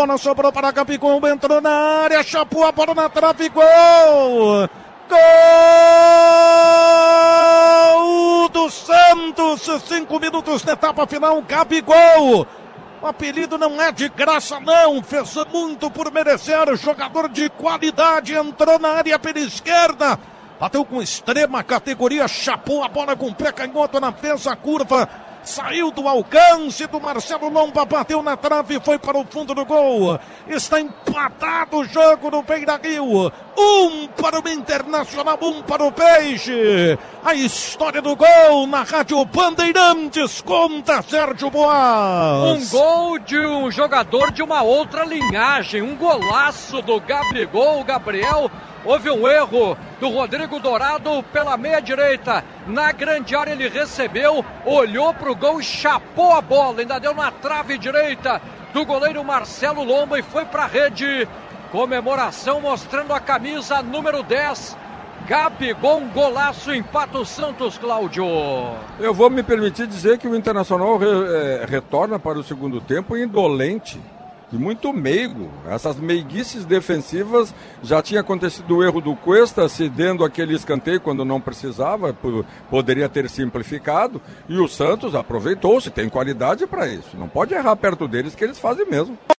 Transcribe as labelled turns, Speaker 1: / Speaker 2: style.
Speaker 1: Bola sobrou para Capicom, entrou na área, chapou a bola na trave, gol! Gol do Santos, cinco minutos na etapa final, Gabigol. O apelido não é de graça, não. Fez muito por merecer. Jogador de qualidade. Entrou na área pela esquerda. Bateu com extrema categoria. Chapou a bola com o pé canhoto na peça curva saiu do alcance do Marcelo Lomba, bateu na trave e foi para o fundo do gol. Está empatado o jogo no Beira Rio. Um para o Internacional, um para o Peixe. A história do gol na Rádio Bandeirantes conta Sérgio Boas.
Speaker 2: Um gol de um jogador de uma outra linhagem, um golaço do Gabigol, Gabriel Houve um erro do Rodrigo Dourado pela meia direita. Na grande área ele recebeu, olhou para o gol e chapou a bola. Ainda deu na trave direita do goleiro Marcelo Lomba e foi para a rede. Comemoração mostrando a camisa número 10. Gabigol, um golaço, empata o Santos, Cláudio.
Speaker 3: Eu vou me permitir dizer que o Internacional re, é, retorna para o segundo tempo indolente e muito meigo. Essas meiguices defensivas já tinha acontecido o erro do Cuesta cedendo aquele escanteio quando não precisava, poderia ter simplificado, e o Santos aproveitou-se, tem qualidade para isso. Não pode errar perto deles que eles fazem mesmo.